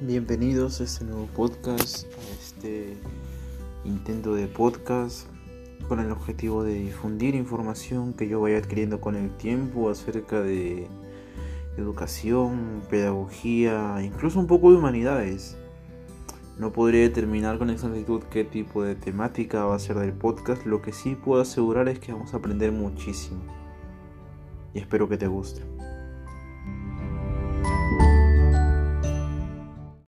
Bienvenidos a este nuevo podcast, a este intento de podcast con el objetivo de difundir información que yo vaya adquiriendo con el tiempo acerca de educación, pedagogía, incluso un poco de humanidades. No podría determinar con exactitud qué tipo de temática va a ser del podcast, lo que sí puedo asegurar es que vamos a aprender muchísimo. Y espero que te guste.